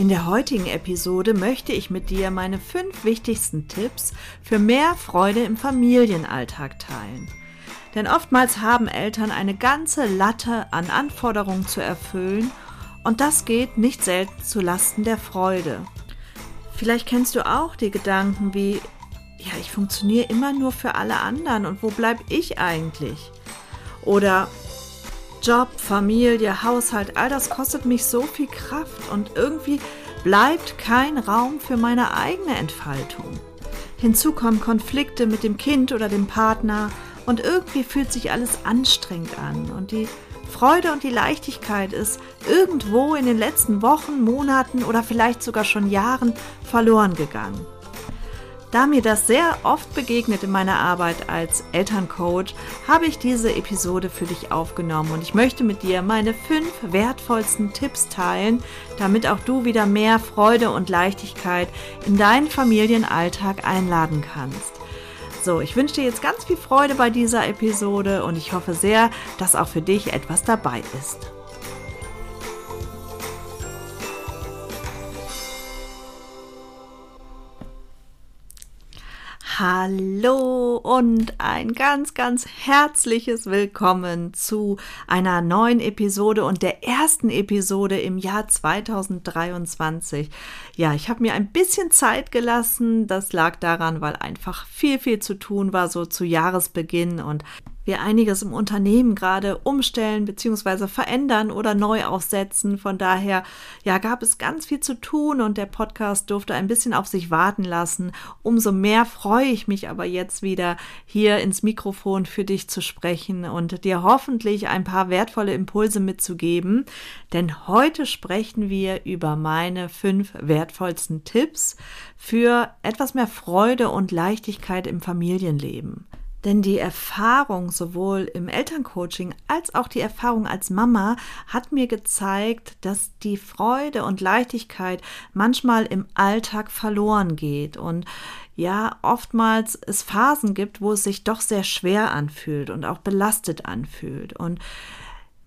In der heutigen Episode möchte ich mit dir meine fünf wichtigsten Tipps für mehr Freude im Familienalltag teilen. Denn oftmals haben Eltern eine ganze Latte an Anforderungen zu erfüllen und das geht nicht selten zu Lasten der Freude. Vielleicht kennst du auch die Gedanken wie, ja, ich funktioniere immer nur für alle anderen und wo bleibe ich eigentlich? Oder Job, Familie, Haushalt, all das kostet mich so viel Kraft und irgendwie bleibt kein Raum für meine eigene Entfaltung. Hinzu kommen Konflikte mit dem Kind oder dem Partner und irgendwie fühlt sich alles anstrengend an und die Freude und die Leichtigkeit ist irgendwo in den letzten Wochen, Monaten oder vielleicht sogar schon Jahren verloren gegangen. Da mir das sehr oft begegnet in meiner Arbeit als Elterncoach, habe ich diese Episode für dich aufgenommen und ich möchte mit dir meine fünf wertvollsten Tipps teilen, damit auch du wieder mehr Freude und Leichtigkeit in deinen Familienalltag einladen kannst. So, ich wünsche dir jetzt ganz viel Freude bei dieser Episode und ich hoffe sehr, dass auch für dich etwas dabei ist. Hallo und ein ganz, ganz herzliches Willkommen zu einer neuen Episode und der ersten Episode im Jahr 2023. Ja, ich habe mir ein bisschen Zeit gelassen. Das lag daran, weil einfach viel, viel zu tun war, so zu Jahresbeginn und wir einiges im Unternehmen gerade umstellen bzw. verändern oder neu aufsetzen. Von daher, ja, gab es ganz viel zu tun und der Podcast durfte ein bisschen auf sich warten lassen. Umso mehr freue ich mich aber jetzt wieder hier ins Mikrofon für dich zu sprechen und dir hoffentlich ein paar wertvolle Impulse mitzugeben. Denn heute sprechen wir über meine fünf wertvollsten Tipps für etwas mehr Freude und Leichtigkeit im Familienleben. Denn die Erfahrung sowohl im Elterncoaching als auch die Erfahrung als Mama hat mir gezeigt, dass die Freude und Leichtigkeit manchmal im Alltag verloren geht und ja, oftmals es Phasen gibt, wo es sich doch sehr schwer anfühlt und auch belastet anfühlt. Und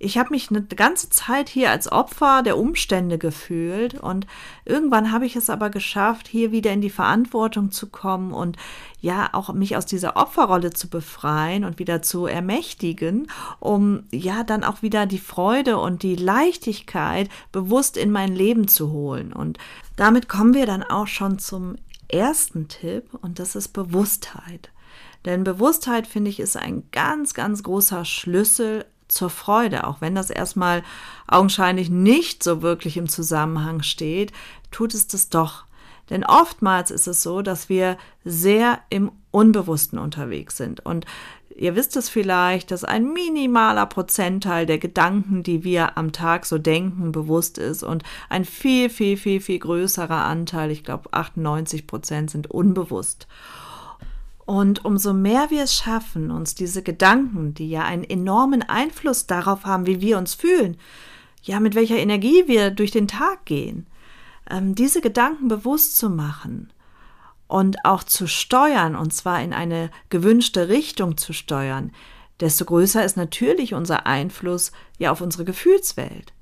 ich habe mich eine ganze Zeit hier als Opfer der Umstände gefühlt und irgendwann habe ich es aber geschafft, hier wieder in die Verantwortung zu kommen und ja auch mich aus dieser Opferrolle zu befreien und wieder zu ermächtigen, um ja dann auch wieder die Freude und die Leichtigkeit bewusst in mein Leben zu holen. Und damit kommen wir dann auch schon zum ersten Tipp und das ist Bewusstheit. Denn Bewusstheit, finde ich, ist ein ganz, ganz großer Schlüssel zur Freude, auch wenn das erstmal augenscheinlich nicht so wirklich im Zusammenhang steht, tut es das doch. Denn oftmals ist es so, dass wir sehr im Unbewussten unterwegs sind. Und ihr wisst es vielleicht, dass ein minimaler Prozentteil der Gedanken, die wir am Tag so denken, bewusst ist und ein viel, viel, viel, viel größerer Anteil, ich glaube 98 Prozent sind unbewusst. Und umso mehr wir es schaffen, uns diese Gedanken, die ja einen enormen Einfluss darauf haben, wie wir uns fühlen, ja, mit welcher Energie wir durch den Tag gehen, ähm, diese Gedanken bewusst zu machen und auch zu steuern, und zwar in eine gewünschte Richtung zu steuern, desto größer ist natürlich unser Einfluss ja auf unsere Gefühlswelt.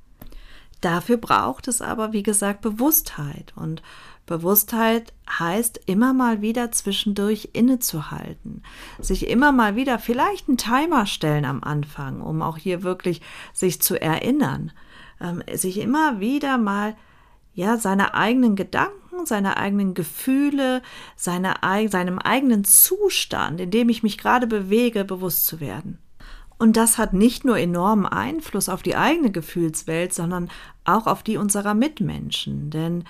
Dafür braucht es aber, wie gesagt, Bewusstheit. Und Bewusstheit heißt immer mal wieder zwischendurch innezuhalten, sich immer mal wieder vielleicht einen Timer stellen am Anfang, um auch hier wirklich sich zu erinnern, ähm, sich immer wieder mal ja seine eigenen Gedanken, seine eigenen Gefühle, seine, seinem eigenen Zustand, in dem ich mich gerade bewege, bewusst zu werden. Und das hat nicht nur enormen Einfluss auf die eigene Gefühlswelt, sondern auch auf die unserer Mitmenschen. Denn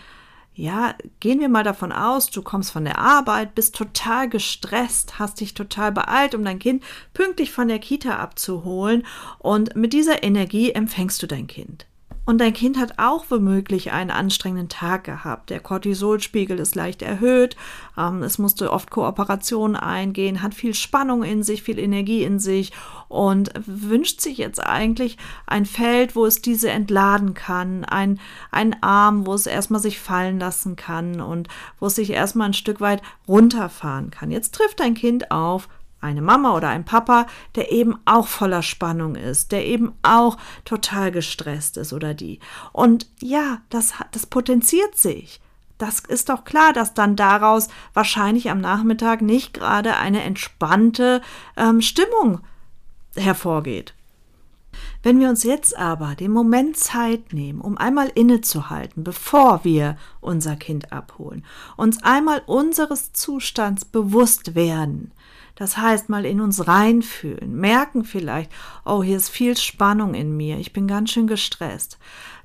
ja, gehen wir mal davon aus, du kommst von der Arbeit, bist total gestresst, hast dich total beeilt, um dein Kind pünktlich von der Kita abzuholen und mit dieser Energie empfängst du dein Kind. Und dein Kind hat auch womöglich einen anstrengenden Tag gehabt. Der Cortisolspiegel ist leicht erhöht, ähm, es musste oft Kooperation eingehen, hat viel Spannung in sich, viel Energie in sich und wünscht sich jetzt eigentlich ein Feld, wo es diese entladen kann, ein, ein Arm, wo es erstmal sich fallen lassen kann und wo es sich erstmal ein Stück weit runterfahren kann. Jetzt trifft dein Kind auf eine Mama oder ein Papa, der eben auch voller Spannung ist, der eben auch total gestresst ist oder die. Und ja, das, das potenziert sich. Das ist doch klar, dass dann daraus wahrscheinlich am Nachmittag nicht gerade eine entspannte ähm, Stimmung hervorgeht. Wenn wir uns jetzt aber den Moment Zeit nehmen, um einmal innezuhalten, bevor wir unser Kind abholen, uns einmal unseres Zustands bewusst werden, das heißt, mal in uns reinfühlen, merken vielleicht, oh, hier ist viel Spannung in mir, ich bin ganz schön gestresst.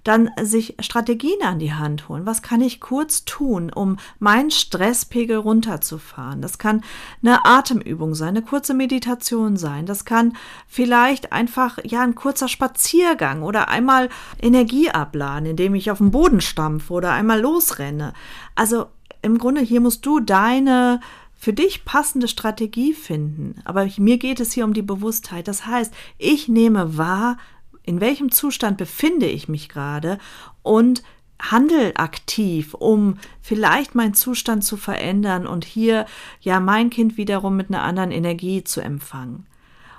Dann sich Strategien an die Hand holen. Was kann ich kurz tun, um meinen Stresspegel runterzufahren? Das kann eine Atemübung sein, eine kurze Meditation sein. Das kann vielleicht einfach, ja, ein kurzer Spaziergang oder einmal Energie abladen, indem ich auf den Boden stampfe oder einmal losrenne. Also im Grunde hier musst du deine für dich passende Strategie finden. Aber mir geht es hier um die Bewusstheit. Das heißt, ich nehme wahr, in welchem Zustand befinde ich mich gerade und handel aktiv, um vielleicht meinen Zustand zu verändern und hier ja mein Kind wiederum mit einer anderen Energie zu empfangen.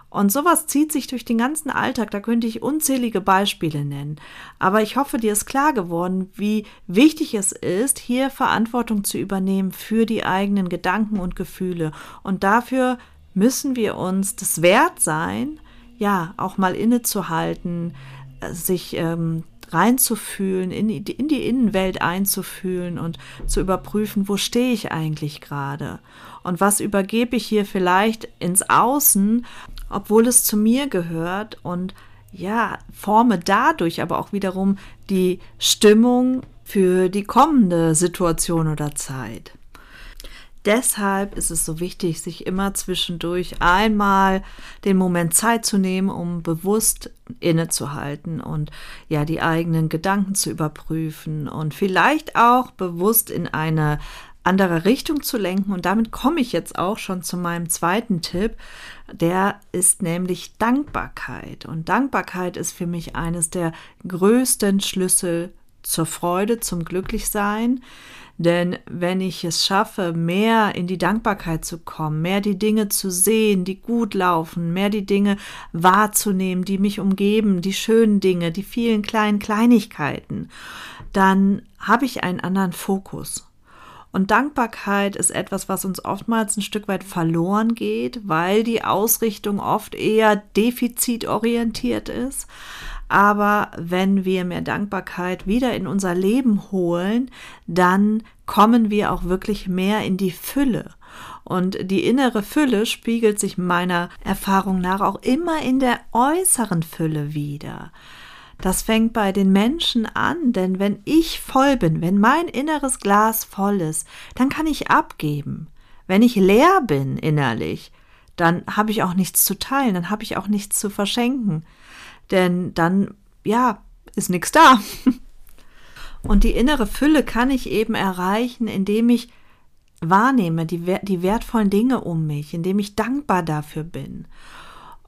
Und sowas zieht sich durch den ganzen Alltag, da könnte ich unzählige Beispiele nennen. Aber ich hoffe, dir ist klar geworden, wie wichtig es ist, hier Verantwortung zu übernehmen für die eigenen Gedanken und Gefühle. Und dafür müssen wir uns das wert sein, ja, auch mal innezuhalten, äh, sich ähm, reinzufühlen, in die, in die Innenwelt einzufühlen und zu überprüfen, wo stehe ich eigentlich gerade und was übergebe ich hier vielleicht ins Außen obwohl es zu mir gehört und ja, forme dadurch aber auch wiederum die Stimmung für die kommende Situation oder Zeit. Deshalb ist es so wichtig, sich immer zwischendurch einmal den Moment Zeit zu nehmen, um bewusst innezuhalten und ja die eigenen Gedanken zu überprüfen und vielleicht auch bewusst in eine andere Richtung zu lenken. Und damit komme ich jetzt auch schon zu meinem zweiten Tipp. Der ist nämlich Dankbarkeit. Und Dankbarkeit ist für mich eines der größten Schlüssel zur Freude, zum Glücklichsein. Denn wenn ich es schaffe, mehr in die Dankbarkeit zu kommen, mehr die Dinge zu sehen, die gut laufen, mehr die Dinge wahrzunehmen, die mich umgeben, die schönen Dinge, die vielen kleinen Kleinigkeiten, dann habe ich einen anderen Fokus. Und Dankbarkeit ist etwas, was uns oftmals ein Stück weit verloren geht, weil die Ausrichtung oft eher defizitorientiert ist. Aber wenn wir mehr Dankbarkeit wieder in unser Leben holen, dann kommen wir auch wirklich mehr in die Fülle. Und die innere Fülle spiegelt sich meiner Erfahrung nach auch immer in der äußeren Fülle wieder. Das fängt bei den Menschen an, denn wenn ich voll bin, wenn mein inneres Glas voll ist, dann kann ich abgeben. Wenn ich leer bin innerlich, dann habe ich auch nichts zu teilen, dann habe ich auch nichts zu verschenken. Denn dann, ja, ist nichts da. Und die innere Fülle kann ich eben erreichen, indem ich wahrnehme die, die wertvollen Dinge um mich, indem ich dankbar dafür bin.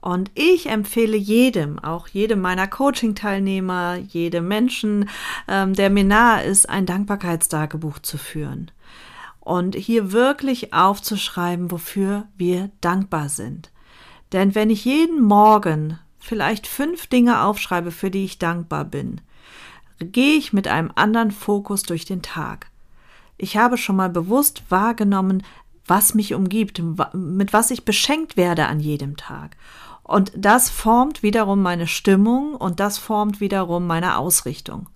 Und ich empfehle jedem, auch jedem meiner Coaching-Teilnehmer, jedem Menschen, ähm, der mir nahe ist, ein Dankbarkeitstagebuch zu führen. Und hier wirklich aufzuschreiben, wofür wir dankbar sind. Denn wenn ich jeden Morgen vielleicht fünf Dinge aufschreibe, für die ich dankbar bin, gehe ich mit einem anderen Fokus durch den Tag. Ich habe schon mal bewusst wahrgenommen, was mich umgibt, mit was ich beschenkt werde an jedem Tag. Und das formt wiederum meine Stimmung und das formt wiederum meine Ausrichtung.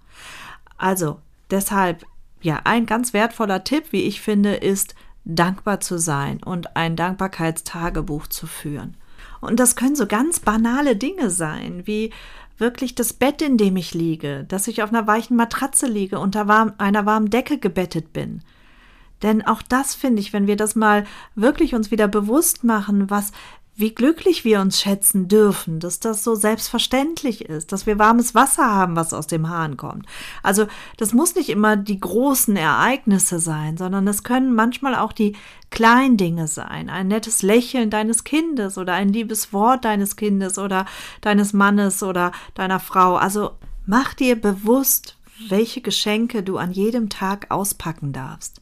Also deshalb, ja, ein ganz wertvoller Tipp, wie ich finde, ist dankbar zu sein und ein Dankbarkeitstagebuch zu führen. Und das können so ganz banale Dinge sein, wie wirklich das Bett, in dem ich liege, dass ich auf einer weichen Matratze liege, unter warm, einer warmen Decke gebettet bin. Denn auch das finde ich, wenn wir das mal wirklich uns wieder bewusst machen, was wie glücklich wir uns schätzen dürfen, dass das so selbstverständlich ist, dass wir warmes Wasser haben, was aus dem Hahn kommt. Also das muss nicht immer die großen Ereignisse sein, sondern es können manchmal auch die kleinen Dinge sein. Ein nettes Lächeln deines Kindes oder ein liebes Wort deines Kindes oder deines Mannes oder deiner Frau. Also mach dir bewusst, welche Geschenke du an jedem Tag auspacken darfst.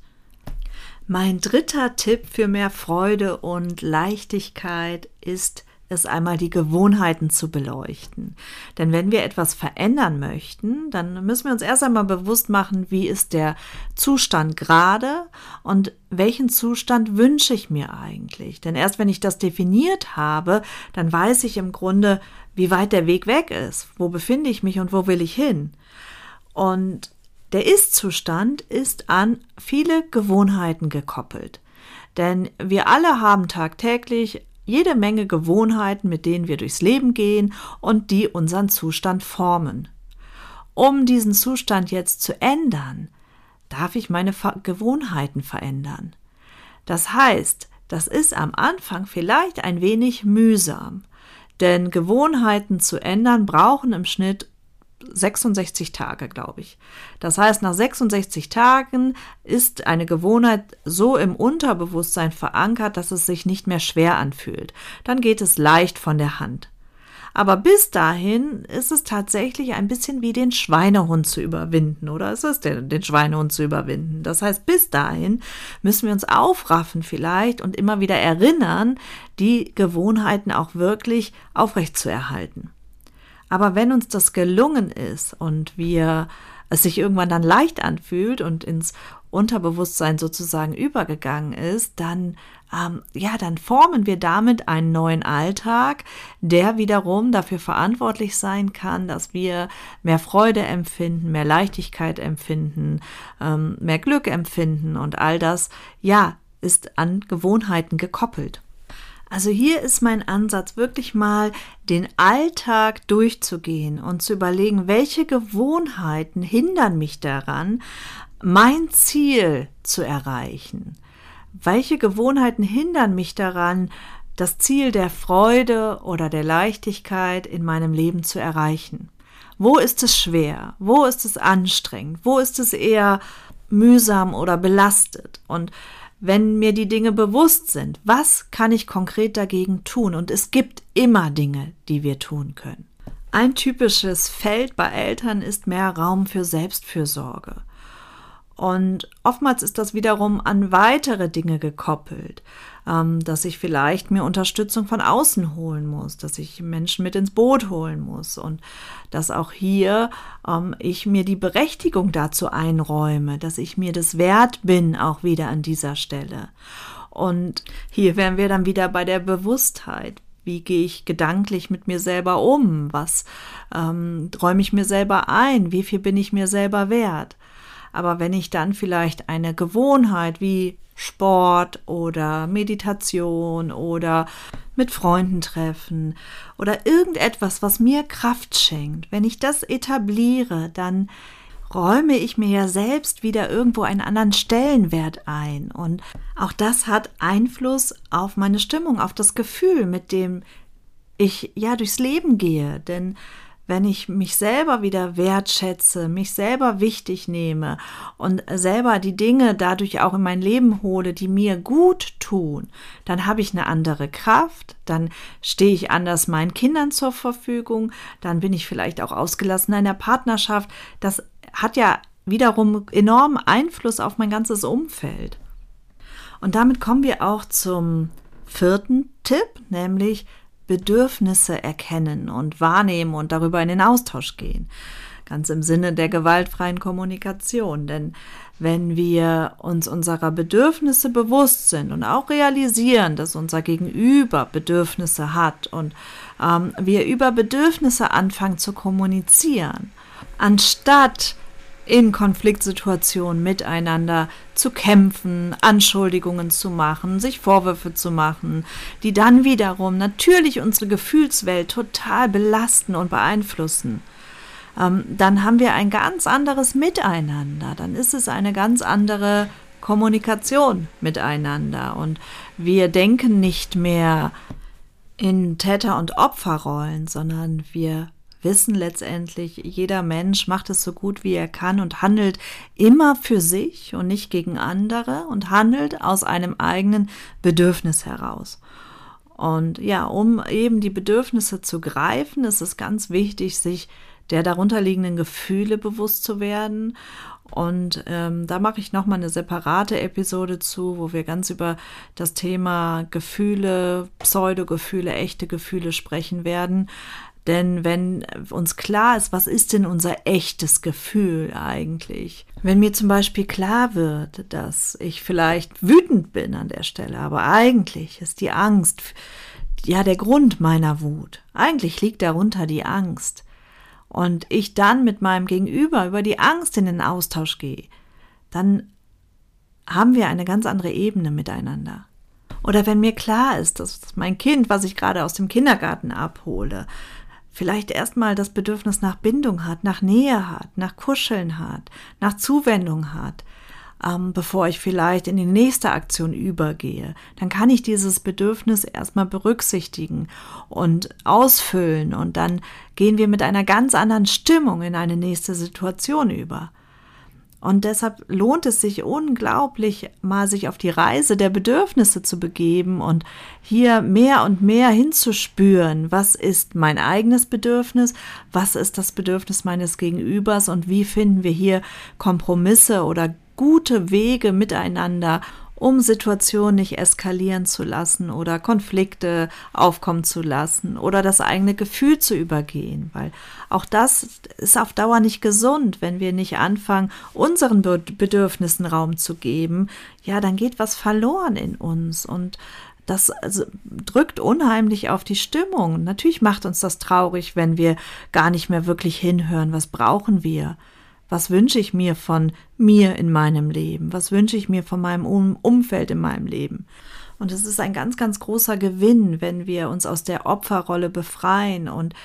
Mein dritter Tipp für mehr Freude und Leichtigkeit ist es einmal die Gewohnheiten zu beleuchten. Denn wenn wir etwas verändern möchten, dann müssen wir uns erst einmal bewusst machen, wie ist der Zustand gerade und welchen Zustand wünsche ich mir eigentlich. Denn erst wenn ich das definiert habe, dann weiß ich im Grunde, wie weit der Weg weg ist, wo befinde ich mich und wo will ich hin. Und der Ist-Zustand ist an viele Gewohnheiten gekoppelt. Denn wir alle haben tagtäglich jede Menge Gewohnheiten, mit denen wir durchs Leben gehen und die unseren Zustand formen. Um diesen Zustand jetzt zu ändern, darf ich meine Gewohnheiten verändern. Das heißt, das ist am Anfang vielleicht ein wenig mühsam, denn Gewohnheiten zu ändern brauchen im Schnitt 66 Tage, glaube ich. Das heißt, nach 66 Tagen ist eine Gewohnheit so im Unterbewusstsein verankert, dass es sich nicht mehr schwer anfühlt. Dann geht es leicht von der Hand. Aber bis dahin ist es tatsächlich ein bisschen wie den Schweinehund zu überwinden, oder ist es den, den Schweinehund zu überwinden? Das heißt, bis dahin müssen wir uns aufraffen vielleicht und immer wieder erinnern, die Gewohnheiten auch wirklich aufrechtzuerhalten. Aber wenn uns das gelungen ist und wir es sich irgendwann dann leicht anfühlt und ins Unterbewusstsein sozusagen übergegangen ist, dann ähm, ja, dann formen wir damit einen neuen Alltag, der wiederum dafür verantwortlich sein kann, dass wir mehr Freude empfinden, mehr Leichtigkeit empfinden, ähm, mehr Glück empfinden und all das, ja, ist an Gewohnheiten gekoppelt. Also hier ist mein Ansatz, wirklich mal den Alltag durchzugehen und zu überlegen, welche Gewohnheiten hindern mich daran, mein Ziel zu erreichen. Welche Gewohnheiten hindern mich daran, das Ziel der Freude oder der Leichtigkeit in meinem Leben zu erreichen? Wo ist es schwer? Wo ist es anstrengend? Wo ist es eher mühsam oder belastet? Und wenn mir die Dinge bewusst sind, was kann ich konkret dagegen tun? Und es gibt immer Dinge, die wir tun können. Ein typisches Feld bei Eltern ist mehr Raum für Selbstfürsorge. Und oftmals ist das wiederum an weitere Dinge gekoppelt, dass ich vielleicht mir Unterstützung von außen holen muss, dass ich Menschen mit ins Boot holen muss und dass auch hier ähm, ich mir die Berechtigung dazu einräume, dass ich mir das wert bin, auch wieder an dieser Stelle. Und hier wären wir dann wieder bei der Bewusstheit. Wie gehe ich gedanklich mit mir selber um? Was ähm, räume ich mir selber ein? Wie viel bin ich mir selber wert? Aber wenn ich dann vielleicht eine Gewohnheit wie Sport oder Meditation oder mit Freunden treffen oder irgendetwas, was mir Kraft schenkt, wenn ich das etabliere, dann räume ich mir ja selbst wieder irgendwo einen anderen Stellenwert ein. Und auch das hat Einfluss auf meine Stimmung, auf das Gefühl, mit dem ich ja durchs Leben gehe. Denn wenn ich mich selber wieder wertschätze, mich selber wichtig nehme und selber die Dinge dadurch auch in mein Leben hole, die mir gut tun, dann habe ich eine andere Kraft, dann stehe ich anders meinen Kindern zur Verfügung, dann bin ich vielleicht auch ausgelassen in der Partnerschaft. Das hat ja wiederum enormen Einfluss auf mein ganzes Umfeld. Und damit kommen wir auch zum vierten Tipp, nämlich Bedürfnisse erkennen und wahrnehmen und darüber in den Austausch gehen. Ganz im Sinne der gewaltfreien Kommunikation. Denn wenn wir uns unserer Bedürfnisse bewusst sind und auch realisieren, dass unser Gegenüber Bedürfnisse hat und ähm, wir über Bedürfnisse anfangen zu kommunizieren, anstatt in Konfliktsituationen miteinander zu kämpfen, Anschuldigungen zu machen, sich Vorwürfe zu machen, die dann wiederum natürlich unsere Gefühlswelt total belasten und beeinflussen. Ähm, dann haben wir ein ganz anderes Miteinander, dann ist es eine ganz andere Kommunikation miteinander und wir denken nicht mehr in Täter- und Opferrollen, sondern wir wissen letztendlich, jeder Mensch macht es so gut wie er kann und handelt immer für sich und nicht gegen andere und handelt aus einem eigenen Bedürfnis heraus. Und ja, um eben die Bedürfnisse zu greifen, ist es ganz wichtig, sich der darunterliegenden Gefühle bewusst zu werden. Und ähm, da mache ich nochmal eine separate Episode zu, wo wir ganz über das Thema Gefühle, Pseudogefühle, echte Gefühle sprechen werden. Denn wenn uns klar ist, was ist denn unser echtes Gefühl eigentlich? Wenn mir zum Beispiel klar wird, dass ich vielleicht wütend bin an der Stelle, aber eigentlich ist die Angst ja der Grund meiner Wut. Eigentlich liegt darunter die Angst. Und ich dann mit meinem Gegenüber über die Angst in den Austausch gehe, dann haben wir eine ganz andere Ebene miteinander. Oder wenn mir klar ist, dass mein Kind, was ich gerade aus dem Kindergarten abhole, vielleicht erstmal das Bedürfnis nach Bindung hat, nach Nähe hat, nach Kuscheln hat, nach Zuwendung hat, ähm, bevor ich vielleicht in die nächste Aktion übergehe, dann kann ich dieses Bedürfnis erstmal berücksichtigen und ausfüllen und dann gehen wir mit einer ganz anderen Stimmung in eine nächste Situation über. Und deshalb lohnt es sich unglaublich, mal sich auf die Reise der Bedürfnisse zu begeben und hier mehr und mehr hinzuspüren, was ist mein eigenes Bedürfnis, was ist das Bedürfnis meines Gegenübers? Und wie finden wir hier Kompromisse oder gute Wege miteinander, um Situationen nicht eskalieren zu lassen oder Konflikte aufkommen zu lassen oder das eigene Gefühl zu übergehen, weil auch das ist auf Dauer nicht gesund, wenn wir nicht anfangen, unseren Bedürfnissen Raum zu geben. Ja, dann geht was verloren in uns und das also, drückt unheimlich auf die Stimmung. Natürlich macht uns das traurig, wenn wir gar nicht mehr wirklich hinhören, was brauchen wir. Was wünsche ich mir von mir in meinem Leben? Was wünsche ich mir von meinem um Umfeld in meinem Leben? Und es ist ein ganz, ganz großer Gewinn, wenn wir uns aus der Opferrolle befreien und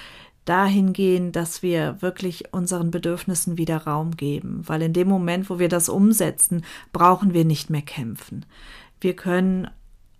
dahin gehen, dass wir wirklich unseren Bedürfnissen wieder Raum geben. Weil in dem Moment, wo wir das umsetzen, brauchen wir nicht mehr kämpfen. Wir können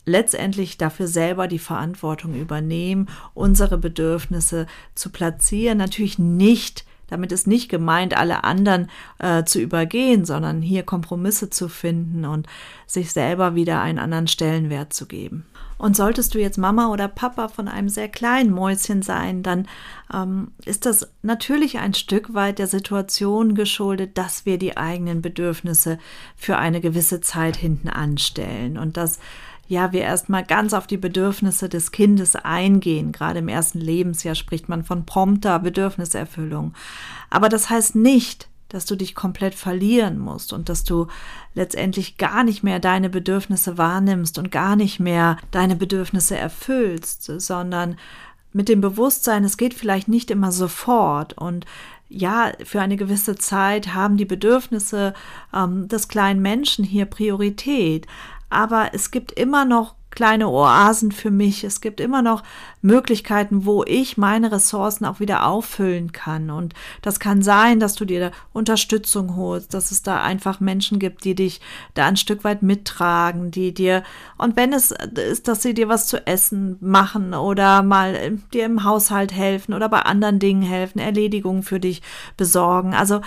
letztendlich dafür selber die Verantwortung übernehmen, unsere Bedürfnisse zu platzieren. Natürlich nicht damit ist nicht gemeint, alle anderen äh, zu übergehen, sondern hier Kompromisse zu finden und sich selber wieder einen anderen Stellenwert zu geben. Und solltest du jetzt Mama oder Papa von einem sehr kleinen Mäuschen sein, dann ähm, ist das natürlich ein Stück weit der Situation geschuldet, dass wir die eigenen Bedürfnisse für eine gewisse Zeit hinten anstellen und dass ja, wir erstmal ganz auf die Bedürfnisse des Kindes eingehen. Gerade im ersten Lebensjahr spricht man von prompter Bedürfniserfüllung. Aber das heißt nicht, dass du dich komplett verlieren musst und dass du letztendlich gar nicht mehr deine Bedürfnisse wahrnimmst und gar nicht mehr deine Bedürfnisse erfüllst, sondern mit dem Bewusstsein, es geht vielleicht nicht immer sofort und ja, für eine gewisse Zeit haben die Bedürfnisse ähm, des kleinen Menschen hier Priorität aber es gibt immer noch kleine Oasen für mich. Es gibt immer noch Möglichkeiten, wo ich meine Ressourcen auch wieder auffüllen kann. Und das kann sein, dass du dir Unterstützung holst, dass es da einfach Menschen gibt, die dich da ein Stück weit mittragen, die dir, und wenn es ist, dass sie dir was zu essen machen oder mal dir im Haushalt helfen oder bei anderen Dingen helfen, Erledigungen für dich besorgen. Also,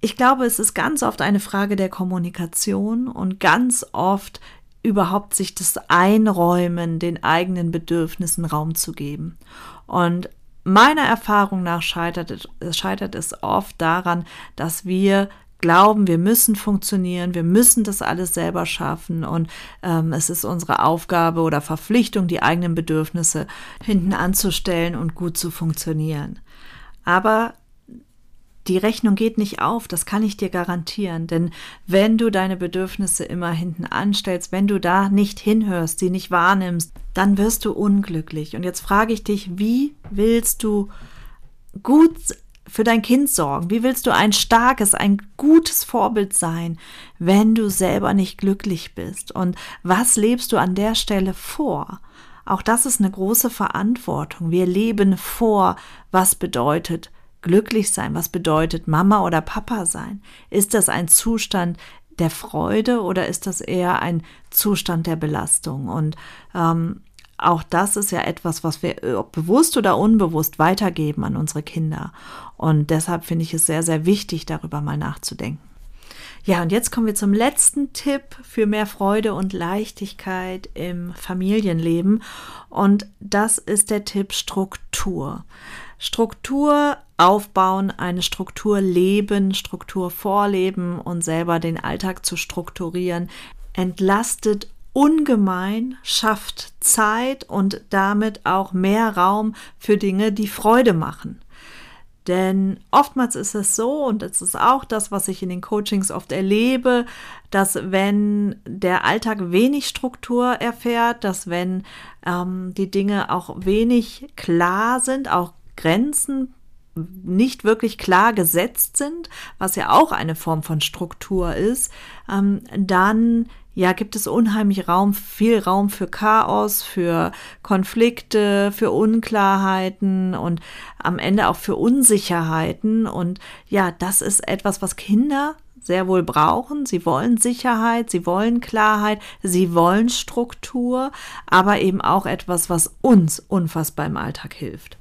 ich glaube, es ist ganz oft eine Frage der Kommunikation und ganz oft überhaupt sich das Einräumen, den eigenen Bedürfnissen Raum zu geben. Und meiner Erfahrung nach scheitert, scheitert es oft daran, dass wir glauben, wir müssen funktionieren, wir müssen das alles selber schaffen und ähm, es ist unsere Aufgabe oder Verpflichtung, die eigenen Bedürfnisse hinten anzustellen und gut zu funktionieren. Aber die Rechnung geht nicht auf, das kann ich dir garantieren. Denn wenn du deine Bedürfnisse immer hinten anstellst, wenn du da nicht hinhörst, sie nicht wahrnimmst, dann wirst du unglücklich. Und jetzt frage ich dich, wie willst du gut für dein Kind sorgen? Wie willst du ein starkes, ein gutes Vorbild sein, wenn du selber nicht glücklich bist? Und was lebst du an der Stelle vor? Auch das ist eine große Verantwortung. Wir leben vor, was bedeutet Glücklich sein, was bedeutet Mama oder Papa sein? Ist das ein Zustand der Freude oder ist das eher ein Zustand der Belastung? Und ähm, auch das ist ja etwas, was wir ob bewusst oder unbewusst weitergeben an unsere Kinder. Und deshalb finde ich es sehr, sehr wichtig, darüber mal nachzudenken. Ja, und jetzt kommen wir zum letzten Tipp für mehr Freude und Leichtigkeit im Familienleben. Und das ist der Tipp Struktur. Struktur aufbauen, eine Struktur leben, Struktur vorleben und selber den Alltag zu strukturieren, entlastet ungemein, schafft Zeit und damit auch mehr Raum für Dinge, die Freude machen. Denn oftmals ist es so, und es ist auch das, was ich in den Coachings oft erlebe, dass wenn der Alltag wenig Struktur erfährt, dass wenn ähm, die Dinge auch wenig klar sind, auch Grenzen nicht wirklich klar gesetzt sind, was ja auch eine Form von Struktur ist, ähm, dann ja, gibt es unheimlich Raum, viel Raum für Chaos, für Konflikte, für Unklarheiten und am Ende auch für Unsicherheiten. Und ja, das ist etwas, was Kinder sehr wohl brauchen. Sie wollen Sicherheit, sie wollen Klarheit, sie wollen Struktur, aber eben auch etwas, was uns unfassbar im Alltag hilft.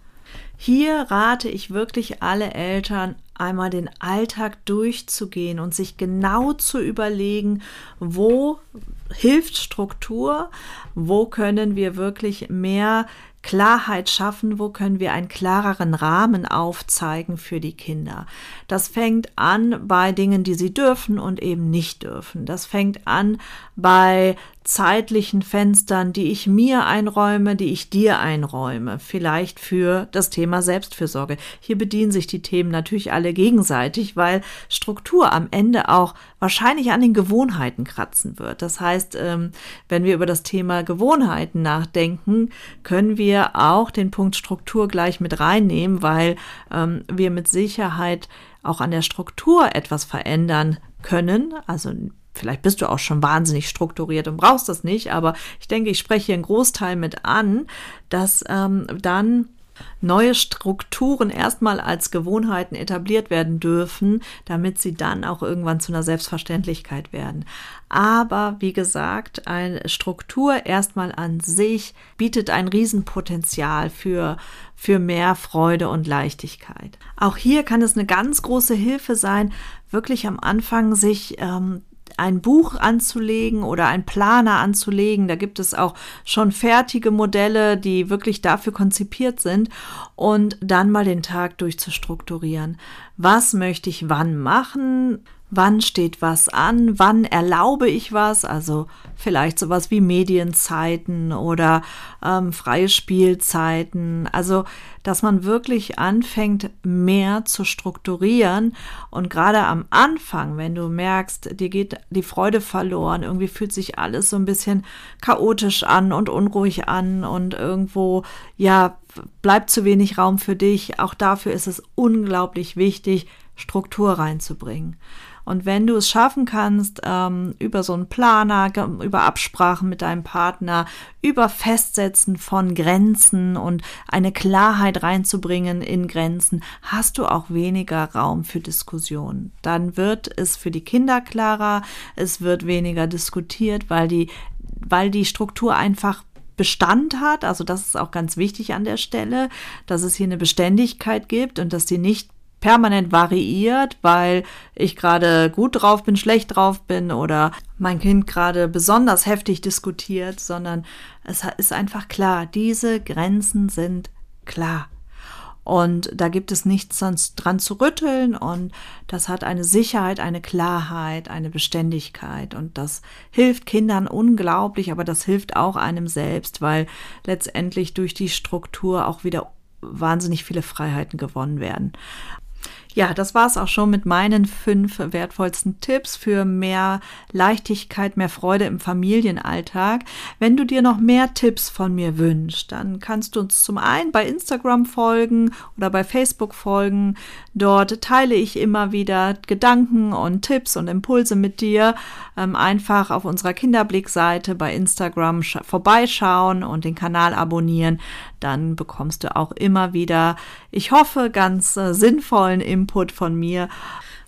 Hier rate ich wirklich alle Eltern, einmal den Alltag durchzugehen und sich genau zu überlegen, wo hilft Struktur, wo können wir wirklich mehr Klarheit schaffen, wo können wir einen klareren Rahmen aufzeigen für die Kinder. Das fängt an bei Dingen, die sie dürfen und eben nicht dürfen. Das fängt an bei zeitlichen Fenstern, die ich mir einräume, die ich dir einräume, vielleicht für das Thema Selbstfürsorge. Hier bedienen sich die Themen natürlich alle gegenseitig, weil Struktur am Ende auch wahrscheinlich an den Gewohnheiten kratzen wird. Das heißt, ähm, wenn wir über das Thema Gewohnheiten nachdenken, können wir auch den Punkt Struktur gleich mit reinnehmen, weil ähm, wir mit Sicherheit auch an der Struktur etwas verändern können. Also vielleicht bist du auch schon wahnsinnig strukturiert und brauchst das nicht, aber ich denke, ich spreche hier einen Großteil mit an, dass ähm, dann neue Strukturen erstmal als Gewohnheiten etabliert werden dürfen, damit sie dann auch irgendwann zu einer Selbstverständlichkeit werden. Aber wie gesagt, eine Struktur erstmal an sich bietet ein Riesenpotenzial für, für mehr Freude und Leichtigkeit. Auch hier kann es eine ganz große Hilfe sein, wirklich am Anfang sich ähm, ein Buch anzulegen oder ein Planer anzulegen. Da gibt es auch schon fertige Modelle, die wirklich dafür konzipiert sind und dann mal den Tag durchzustrukturieren. Was möchte ich wann machen? Wann steht was an, wann erlaube ich was, also vielleicht sowas wie Medienzeiten oder ähm, freie Spielzeiten, also dass man wirklich anfängt, mehr zu strukturieren und gerade am Anfang, wenn du merkst, dir geht die Freude verloren, irgendwie fühlt sich alles so ein bisschen chaotisch an und unruhig an und irgendwo, ja, bleibt zu wenig Raum für dich, auch dafür ist es unglaublich wichtig, Struktur reinzubringen. Und wenn du es schaffen kannst, ähm, über so einen Planer, über Absprachen mit deinem Partner, über Festsetzen von Grenzen und eine Klarheit reinzubringen in Grenzen, hast du auch weniger Raum für Diskussionen. Dann wird es für die Kinder klarer, es wird weniger diskutiert, weil die, weil die Struktur einfach Bestand hat, also das ist auch ganz wichtig an der Stelle, dass es hier eine Beständigkeit gibt und dass die nicht permanent variiert, weil ich gerade gut drauf bin, schlecht drauf bin oder mein Kind gerade besonders heftig diskutiert, sondern es ist einfach klar, diese Grenzen sind klar. Und da gibt es nichts sonst dran zu rütteln und das hat eine Sicherheit, eine Klarheit, eine Beständigkeit und das hilft Kindern unglaublich, aber das hilft auch einem selbst, weil letztendlich durch die Struktur auch wieder wahnsinnig viele Freiheiten gewonnen werden. Ja, das war es auch schon mit meinen fünf wertvollsten Tipps für mehr Leichtigkeit, mehr Freude im Familienalltag. Wenn du dir noch mehr Tipps von mir wünschst, dann kannst du uns zum einen bei Instagram folgen oder bei Facebook folgen. Dort teile ich immer wieder Gedanken und Tipps und Impulse mit dir. Ähm, einfach auf unserer Kinderblickseite bei Instagram vorbeischauen und den Kanal abonnieren. Dann bekommst du auch immer wieder, ich hoffe, ganz äh, sinnvollen Input von mir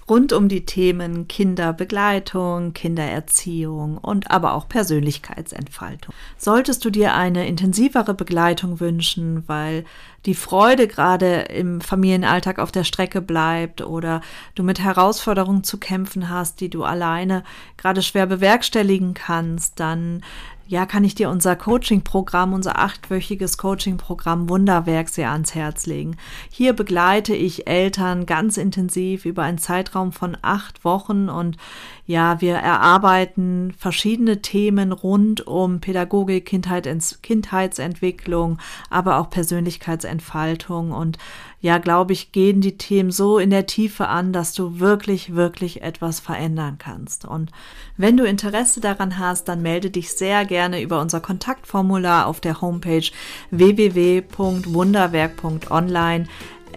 rund um die Themen Kinderbegleitung, Kindererziehung und aber auch Persönlichkeitsentfaltung. Solltest du dir eine intensivere Begleitung wünschen, weil die Freude gerade im Familienalltag auf der Strecke bleibt oder du mit Herausforderungen zu kämpfen hast, die du alleine gerade schwer bewerkstelligen kannst, dann ja, kann ich dir unser Coaching-Programm, unser achtwöchiges Coaching-Programm Wunderwerk sehr ans Herz legen. Hier begleite ich Eltern ganz intensiv über einen Zeitraum von acht Wochen und ja, wir erarbeiten verschiedene Themen rund um Pädagogik, Kindheit, Kindheitsentwicklung, aber auch Persönlichkeitsentfaltung und ja, glaube ich, gehen die Themen so in der Tiefe an, dass du wirklich, wirklich etwas verändern kannst. Und wenn du Interesse daran hast, dann melde dich sehr gerne über unser Kontaktformular auf der Homepage www.wunderwerk.online.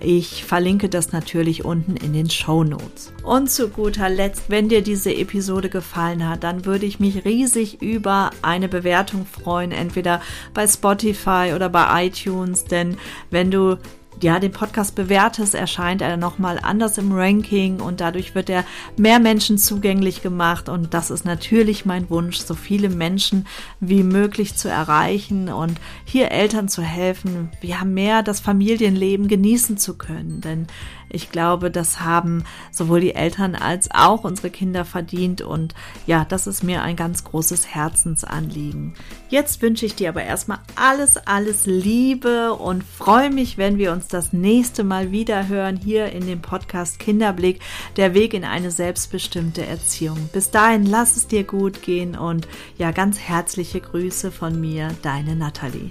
Ich verlinke das natürlich unten in den Show Notes. Und zu guter Letzt, wenn dir diese Episode gefallen hat, dann würde ich mich riesig über eine Bewertung freuen, entweder bei Spotify oder bei iTunes, denn wenn du ja, den Podcast bewertest, erscheint er nochmal anders im Ranking und dadurch wird er mehr Menschen zugänglich gemacht. Und das ist natürlich mein Wunsch, so viele Menschen wie möglich zu erreichen und hier Eltern zu helfen, ja, mehr das Familienleben genießen zu können, denn ich glaube, das haben sowohl die Eltern als auch unsere Kinder verdient und ja, das ist mir ein ganz großes Herzensanliegen. Jetzt wünsche ich dir aber erstmal alles, alles Liebe und freue mich, wenn wir uns das nächste Mal wieder hören hier in dem Podcast Kinderblick, der Weg in eine selbstbestimmte Erziehung. Bis dahin, lass es dir gut gehen und ja, ganz herzliche Grüße von mir, deine Nathalie.